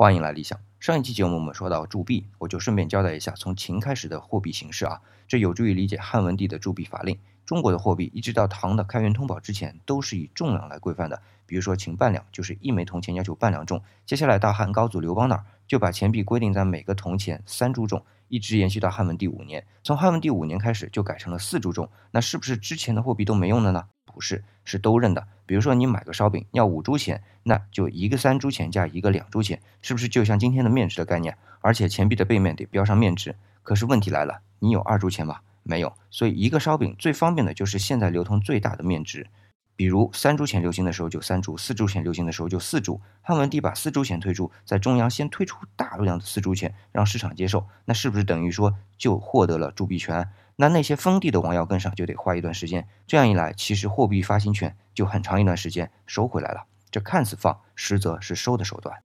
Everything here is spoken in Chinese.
欢迎来理想。上一期节目我们说到铸币，我就顺便交代一下从秦开始的货币形式啊，这有助于理解汉文帝的铸币法令。中国的货币一直到唐的开元通宝之前，都是以重量来规范的。比如说秦半两就是一枚铜钱要求半两重，接下来到汉高祖刘邦那儿，就把钱币规定在每个铜钱三铢重，一直延续到汉文帝五年。从汉文帝五年开始就改成了四铢重，那是不是之前的货币都没用了呢？不是，是都认的。比如说你买个烧饼要五铢钱，那就一个三铢钱加一个两铢钱，是不是就像今天的面值的概念？而且钱币的背面得标上面值。可是问题来了，你有二铢钱吗？没有。所以一个烧饼最方便的就是现在流通最大的面值。比如三铢钱流行的时候就三铢，四铢钱流行的时候就四铢。汉文帝把四铢钱推出，在中央先推出大量的四铢钱，让市场接受，那是不是等于说就获得了铸币权？那那些封地的王要跟上，就得花一段时间。这样一来，其实货币发行权就很长一段时间收回来了。这看似放，实则是收的手段。